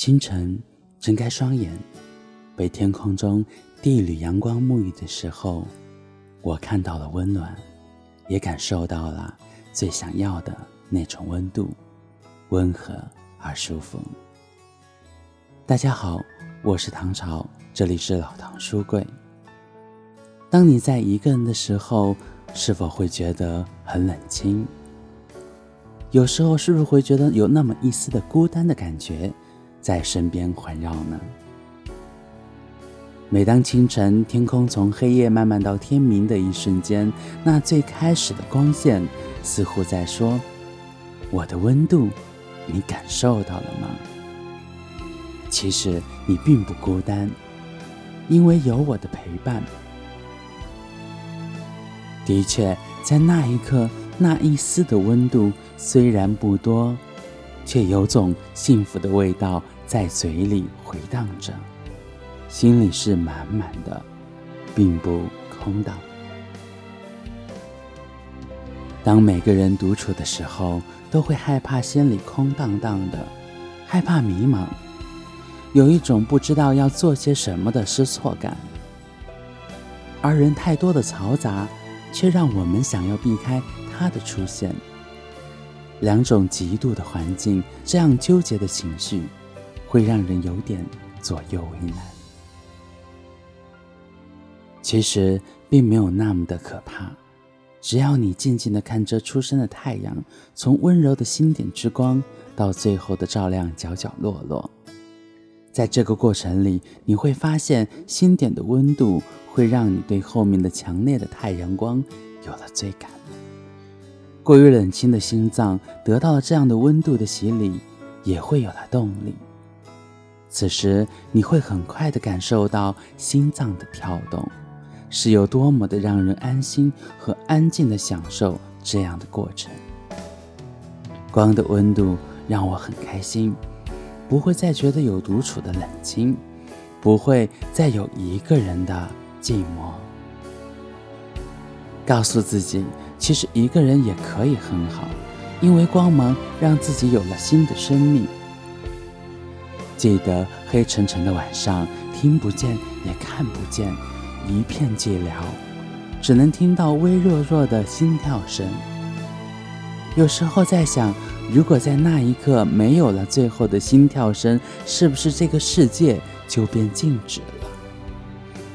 清晨，睁开双眼，被天空中第一缕阳光沐浴的时候，我看到了温暖，也感受到了最想要的那种温度，温和而舒服。大家好，我是唐朝，这里是老唐书柜。当你在一个人的时候，是否会觉得很冷清？有时候是不是会觉得有那么一丝的孤单的感觉？在身边环绕呢。每当清晨，天空从黑夜慢慢到天明的一瞬间，那最开始的光线似乎在说：“我的温度，你感受到了吗？”其实你并不孤单，因为有我的陪伴。的确，在那一刻，那一丝的温度虽然不多。却有种幸福的味道在嘴里回荡着，心里是满满的，并不空荡。当每个人独处的时候，都会害怕心里空荡荡的，害怕迷茫，有一种不知道要做些什么的失措感。而人太多的嘈杂，却让我们想要避开它的出现。两种极度的环境，这样纠结的情绪，会让人有点左右为难。其实并没有那么的可怕，只要你静静的看着初升的太阳，从温柔的星点之光，到最后的照亮角角落落，在这个过程里，你会发现星点的温度会让你对后面的强烈的太阳光有了追感。过于冷清的心脏得到了这样的温度的洗礼，也会有了动力。此时你会很快的感受到心脏的跳动，是有多么的让人安心和安静的享受这样的过程。光的温度让我很开心，不会再觉得有独处的冷清，不会再有一个人的寂寞。告诉自己。其实一个人也可以很好，因为光芒让自己有了新的生命。记得黑沉沉的晚上，听不见也看不见，一片寂寥，只能听到微弱弱的心跳声。有时候在想，如果在那一刻没有了最后的心跳声，是不是这个世界就变静止了，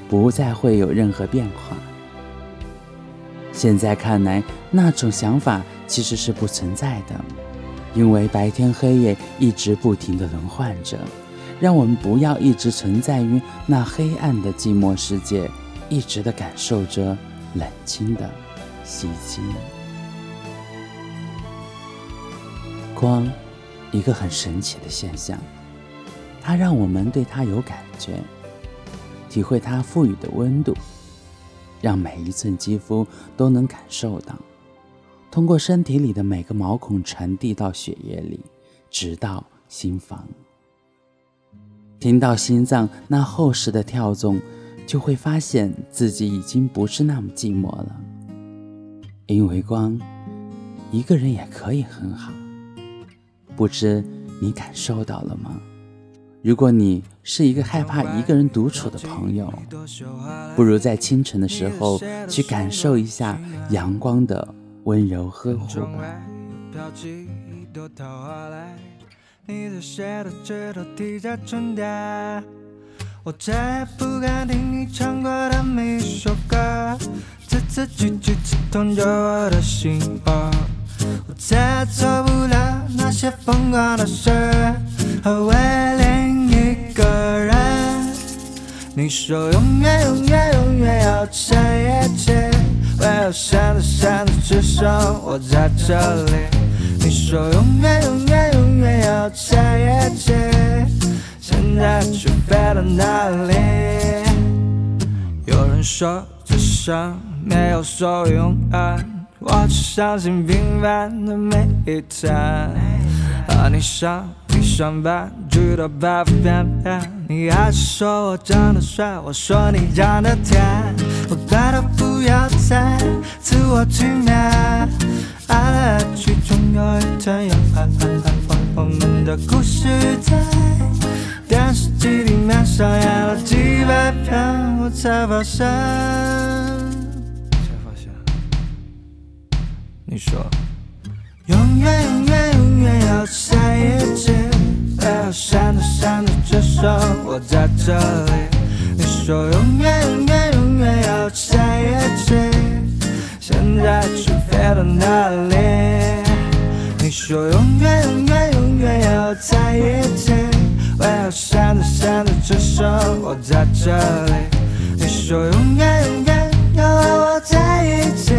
不再会有任何变化？现在看来，那种想法其实是不存在的，因为白天黑夜一直不停的轮换着，让我们不要一直存在于那黑暗的寂寞世界，一直的感受着冷清的袭击。光，一个很神奇的现象，它让我们对它有感觉，体会它赋予的温度。让每一寸肌肤都能感受到，通过身体里的每个毛孔传递到血液里，直到心房。听到心脏那厚实的跳动，就会发现自己已经不是那么寂寞了。因为光，一个人也可以很好。不知你感受到了吗？如果你是一个害怕一个人独处的朋友，不如在清晨的时候去感受一下阳光的温柔呵护吧。我再也不敢听你唱过的每首歌，字字句句刺痛着我的心窝。我再也做不了那些疯狂的事和为另一个人。你说永远永远永远要在一起，为何现在现在只剩我在这里。你说永远永远永远要在一起，现在却飞到哪里？有人说这生没有所谓永远，我只相信平凡的每一天。和你相上班，直到白发变变。你还是说我长得帅，我说你长得甜，我拜托不要再自我催眠。爱来爱去，总有一天要爱爱爱，我们的故事在。电视机里面上演了几百遍，我才发现，才发现，你说，永远永远永远要在一起，闪着闪着只剩我在这里。你说永远永远永远要在一起，现在却飞到哪里？你说永远永远永远要在一起。为何闪着闪着只剩我在这里？你说永远永远要和我在一起，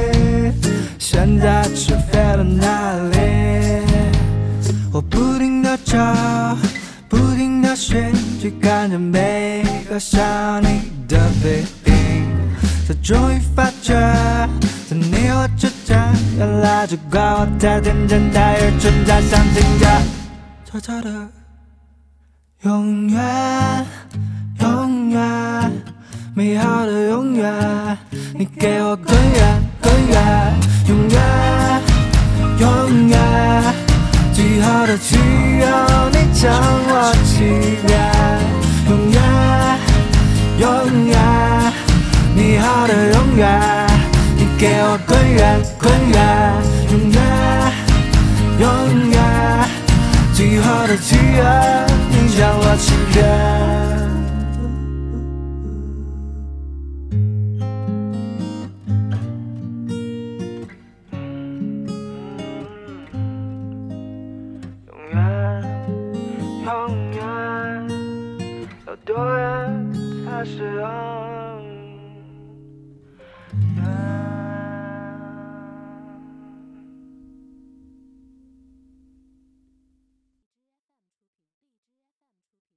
现在却飞到哪里？我不停地找，不停地寻，去看着每个想你的背影，才终于发觉，在你我之间，原来只怪我太天真，太愚蠢，太想信着悄悄的。永远，永远，美好的永远，你给我更远，更远，给我滚远，滚远，永远，永远，最后的只有。将我情愿。永远，永远，有多远才是永？